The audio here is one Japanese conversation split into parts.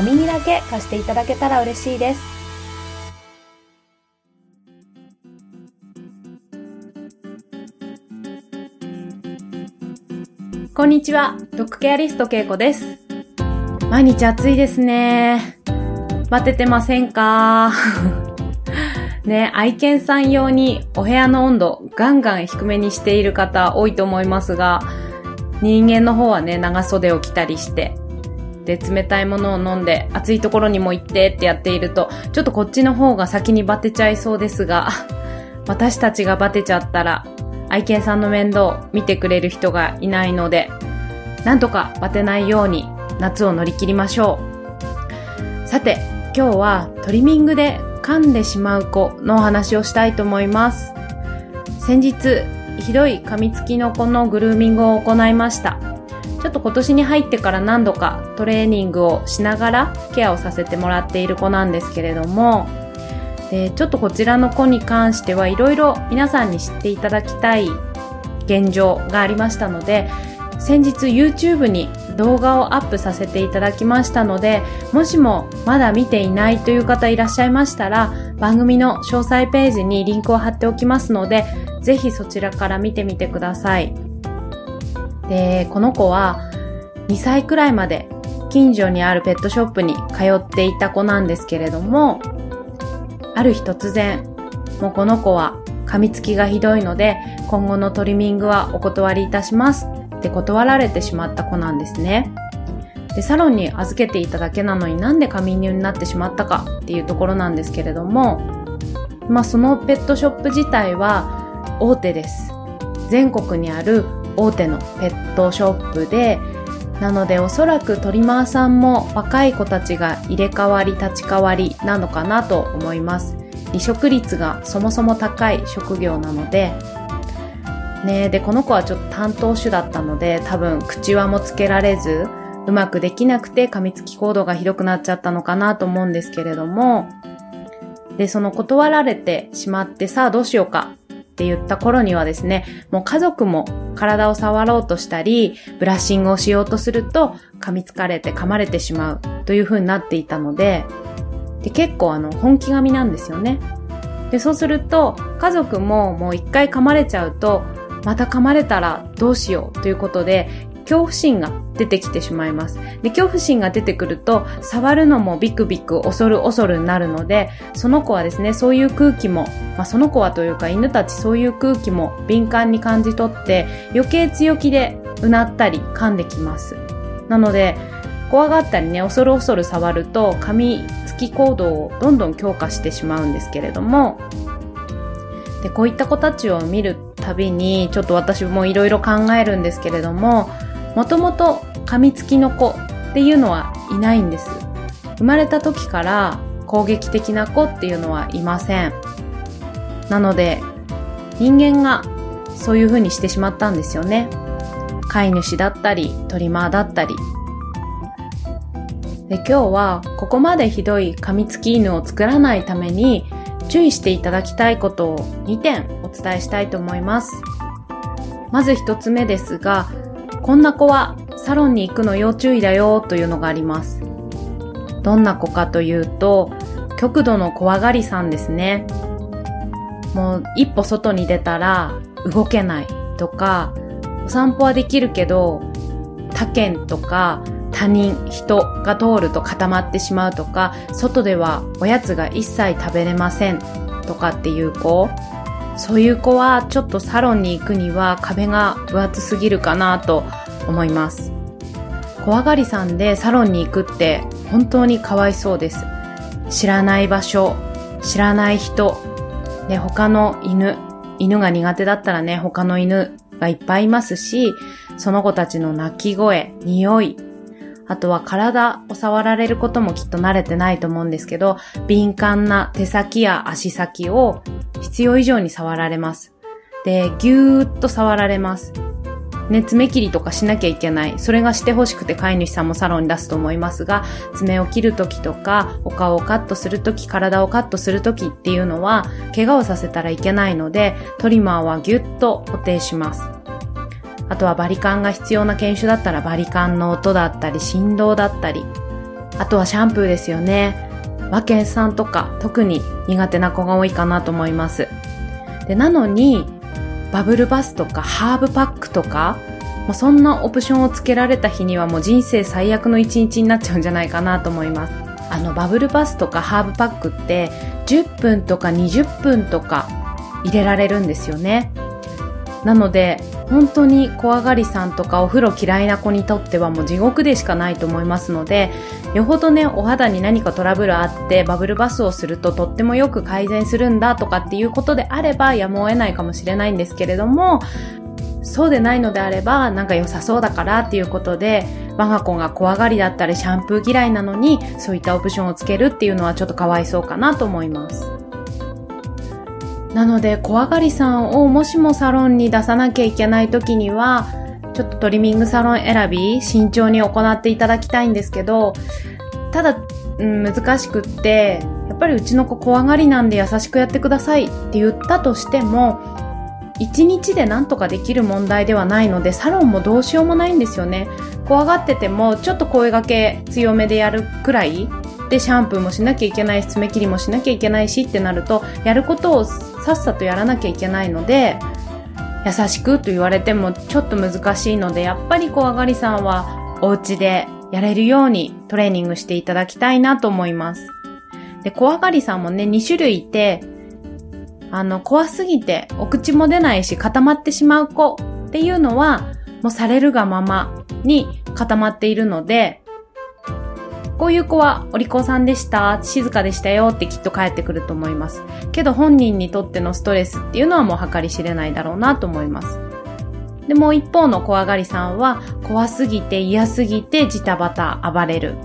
お耳だけ貸していただけたら嬉しいです。こんにちは、ドッグケアリストけいこです。毎日暑いですね。待ててませんか？ね、愛犬さん用にお部屋の温度ガンガン低めにしている方多いと思いますが、人間の方はね、長袖を着たりして、で、冷たいものを飲んで、暑いところにも行ってってやっていると、ちょっとこっちの方が先にバテちゃいそうですが、私たちがバテちゃったら、愛犬さんの面倒見てくれる人がいないので、なんとかバテないように夏を乗り切りましょう。さて、今日はトリミングで噛んでしまう子のお話をしたいと思います。先日、ひどい噛みつきの子のグルーミングを行いました。ちょっと今年に入ってから何度かトレーニングをしながらケアをさせてもらっている子なんですけれども、でちょっとこちらの子に関してはいろいろ皆さんに知っていただきたい現状がありましたので、先日 YouTube に動画をアップさせていただきましたので、もしもまだ見ていないという方いらっしゃいましたら、番組の詳細ページにリンクを貼っておきますので、ぜひそちらから見てみてください。で、この子は2歳くらいまで近所にあるペットショップに通っていた子なんですけれども、ある日突然、もうこの子は噛みつきがひどいので、今後のトリミングはお断りいたしますって断られてしまった子なんですね。で、サロンに預けていただけなのになんで過眠になってしまったかっていうところなんですけれども、まあそのペットショップ自体は大手です。全国にある大手のペットショップで、なのでおそらくトリマーさんも若い子たちが入れ替わり立ち替わりなのかなと思います。離職率がそもそも高い職業なので、ねで、この子はちょっと担当種だったので、多分口輪もつけられず、うまくできなくて噛みつき行動がひどくなっちゃったのかなと思うんですけれども、で、その断られてしまってさあどうしようか。って言った頃にはですね、もう家族も体を触ろうとしたり、ブラッシングをしようとすると噛みつかれて噛まれてしまうという風になっていたので、で結構あの本気噛みなんですよね。で、そうすると家族ももう一回噛まれちゃうと、また噛まれたらどうしようということで、恐怖心が出てきてしまいます。で、恐怖心が出てくると、触るのもビクビク、恐る恐るになるので、その子はですね、そういう空気も、まあ、その子はというか犬たちそういう空気も敏感に感じ取って、余計強気でうなったり噛んできます。なので、怖がったりね、恐る恐る触ると、噛みつき行動をどんどん強化してしまうんですけれども、で、こういった子たちを見るたびに、ちょっと私もいろいろ考えるんですけれども、もともと噛みつきの子っていうのはいないんです。生まれた時から攻撃的な子っていうのはいません。なので、人間がそういう風にしてしまったんですよね。飼い主だったり、トリマーだったり。で、今日はここまでひどい噛みつき犬を作らないために注意していただきたいことを2点お伝えしたいと思います。まず1つ目ですが、こんな子はサロンに行くの要注意だよというのがあります。どんな子かというと、極度の怖がりさんですね。もう一歩外に出たら動けないとか、お散歩はできるけど、他県とか他人、人が通ると固まってしまうとか、外ではおやつが一切食べれませんとかっていう子、そういう子はちょっとサロンに行くには壁が分厚すぎるかなと思います。怖がりさんでサロンに行くって本当にかわいそうです。知らない場所、知らない人、ね、他の犬、犬が苦手だったらね、他の犬がいっぱいいますし、その子たちの鳴き声、匂い、あとは体を触られることもきっと慣れてないと思うんですけど、敏感な手先や足先を必要以上に触られます。で、ぎゅーっと触られます。ね、爪切りとかしなきゃいけない。それがしてほしくて飼い主さんもサロンに出すと思いますが、爪を切るときとか、お顔をカットするとき、体をカットするときっていうのは、怪我をさせたらいけないので、トリマーはぎゅっと固定します。あとはバリカンが必要な犬種だったらバリカンの音だったり振動だったり、あとはシャンプーですよね。和犬さんとか特に苦手な子が多いかなと思います。で、なのに、バブルバスとかハーブパックとか、もうそんなオプションをつけられた日にはもう人生最悪の一日になっちゃうんじゃないかなと思います。あのバブルバスとかハーブパックって10分とか20分とか入れられるんですよね。なので本当に怖がりさんとかお風呂嫌いな子にとってはもう地獄でしかないと思いますのでよほどねお肌に何かトラブルあってバブルバスをするととってもよく改善するんだとかっていうことであればやむを得ないかもしれないんですけれどもそうでないのであればなんか良さそうだからっていうことで我が子が怖がりだったりシャンプー嫌いなのにそういったオプションをつけるっていうのはちょっとかわいそうかなと思います。なので、怖がりさんをもしもサロンに出さなきゃいけない時には、ちょっとトリミングサロン選び、慎重に行っていただきたいんですけど、ただ、うん、難しくって、やっぱりうちの子怖がりなんで優しくやってくださいって言ったとしても、一日で何とかできる問題ではないので、サロンもどうしようもないんですよね。怖がってても、ちょっと声掛け強めでやるくらいでシャンプーもしなきゃいけないし爪切りもしなきゃいけないしってなるとやることをさっさとやらなきゃいけないので優しくと言われてもちょっと難しいのでやっぱり怖がりさんはお家でやれるようにトレーニングしていただきたいなと思います。で、怖がりさんもね、2種類いて、あの、怖すぎてお口も出ないし固まってしまう子っていうのは、もうされるがままに固まっているので、こういう子はお利口さんでした、静かでしたよってきっと帰ってくると思います。けど本人にとってのストレスっていうのはもう計り知れないだろうなと思います。で、もう一方の怖がりさんは怖すぎて嫌すぎてジタバタ暴れる。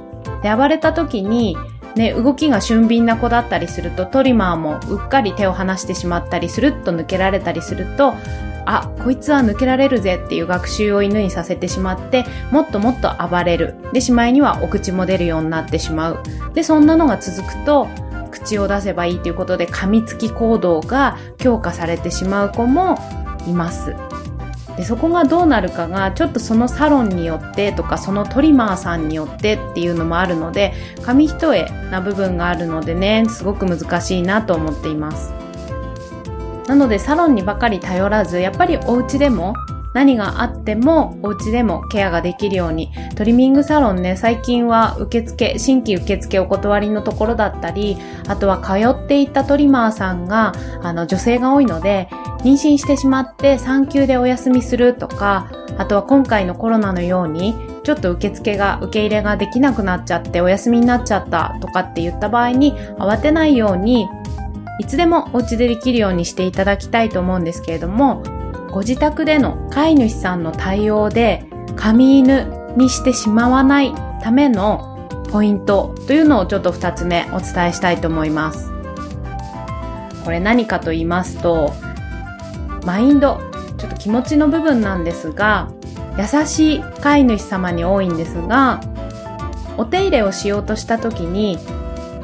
で、暴れた時にね、動きが俊敏な子だったりするとトリマーもうっかり手を離してしまったりすると抜けられたりするとあ、こいつは抜けられるぜっていう学習を犬にさせてしまって、もっともっと暴れる。で、しまいにはお口も出るようになってしまう。で、そんなのが続くと、口を出せばいいということで噛みつき行動が強化されてしまう子もいます。で、そこがどうなるかが、ちょっとそのサロンによってとか、そのトリマーさんによってっていうのもあるので、紙一重な部分があるのでね、すごく難しいなと思っています。なのでサロンにばかり頼らず、やっぱりお家でも何があってもお家でもケアができるようにトリミングサロンね最近は受付新規受付お断りのところだったりあとは通っていたトリマーさんがあの女性が多いので妊娠してしまって産休でお休みするとかあとは今回のコロナのようにちょっと受付が受け入れができなくなっちゃってお休みになっちゃったとかって言った場合に慌てないようにいつでもお家でできるようにしていただきたいと思うんですけれども、ご自宅での飼い主さんの対応で、紙犬にしてしまわないためのポイントというのをちょっと2つ目お伝えしたいと思います。これ何かと言いますと、マインド、ちょっと気持ちの部分なんですが、優しい飼い主様に多いんですが、お手入れをしようとした時に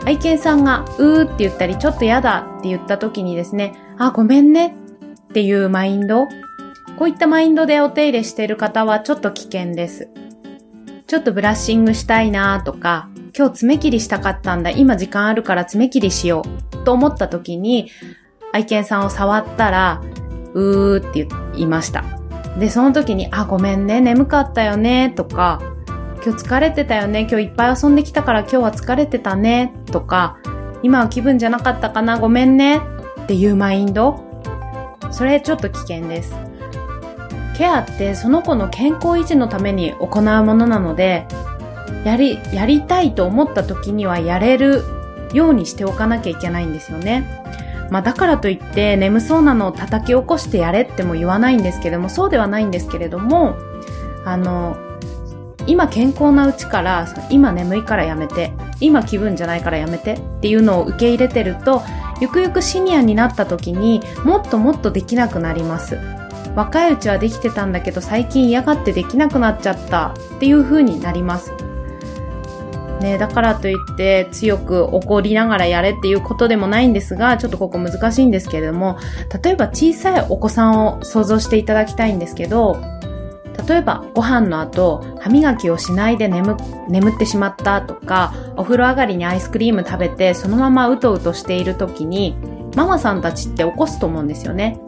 愛犬さんがうーって言ったり、ちょっとやだって言った時にですね、あ、ごめんねっていうマインド。こういったマインドでお手入れしている方はちょっと危険です。ちょっとブラッシングしたいなとか、今日爪切りしたかったんだ、今時間あるから爪切りしようと思った時に、愛犬さんを触ったら、うーって言いました。で、その時に、あ、ごめんね、眠かったよね、とか、今日疲れてたよね、今日いっぱい遊んできたから今日は疲れてたね、とか、今は気分じゃなかったかな、ごめんね、っていうマインド。それちょっと危険です。ケアってその子の健康維持のために行うものなので、やり、やりたいと思った時にはやれるようにしておかなきゃいけないんですよね。まあだからといって眠そうなのを叩き起こしてやれっても言わないんですけども、そうではないんですけれども、あの、今健康なうちから、今眠いからやめて、今気分じゃないからやめてっていうのを受け入れてると、ゆくゆくシニアになった時にもっともっとできなくなります。若いうちはできてたんだけど最近嫌がってできなくなっちゃったっていう風になります。ね、だからといって強く怒りながらやれっていうことでもないんですが、ちょっとここ難しいんですけれども、例えば小さいお子さんを想像していただきたいんですけど、例えばご飯の後歯磨きをしないで眠眠ってしまったとかお風呂上がりにアイスクリーム食べてそのままうとうとしている時にママさんたちって起こすと思うんですよね。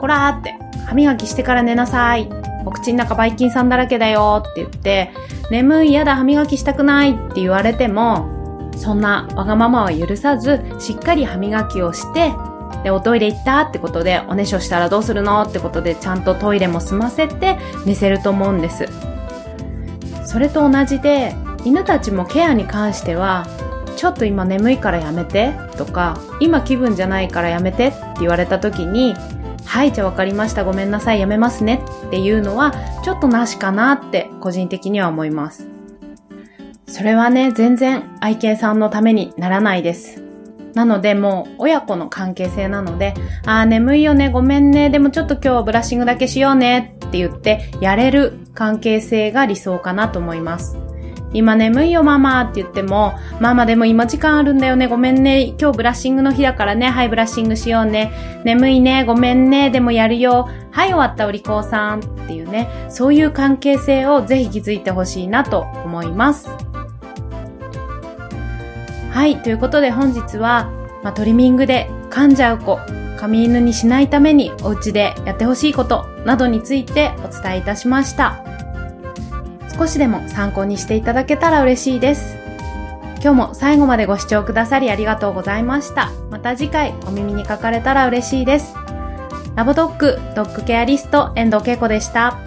こらーって歯磨きしてから寝なさい。お口の中ばい菌さんだらけだよって言って眠い、やだ、歯磨きしたくないって言われても、そんなわがままは許さず、しっかり歯磨きをして、で、おトイレ行ったってことで、おねしょしたらどうするのってことで、ちゃんとトイレも済ませて寝せると思うんです。それと同じで、犬たちもケアに関しては、ちょっと今眠いからやめてとか、今気分じゃないからやめてって言われた時に、はい、じゃあ分かりました。ごめんなさい。やめますね。っていうのは、ちょっとなしかなって個人的には思います。それはね、全然愛犬さんのためにならないです。なのでもう親子の関係性なので、あー眠いよね、ごめんね、でもちょっと今日ブラッシングだけしようねって言ってやれる関係性が理想かなと思います。今眠いよママって言っても、ママでも今時間あるんだよね、ごめんね、今日ブラッシングの日だからね、はいブラッシングしようね、眠いね、ごめんね、でもやるよ、はい終わったお利口さんっていうね、そういう関係性をぜひ築いてほしいなと思います。はい、ということで本日は、まあ、トリミングで噛んじゃう子、髪犬にしないためにお家でやってほしいことなどについてお伝えいたしました。少しでも参考にしていただけたら嬉しいです。今日も最後までご視聴くださりありがとうございました。また次回お耳にかかれたら嬉しいです。ラボドッグ、ドッグケアリスト、遠藤恵子でした。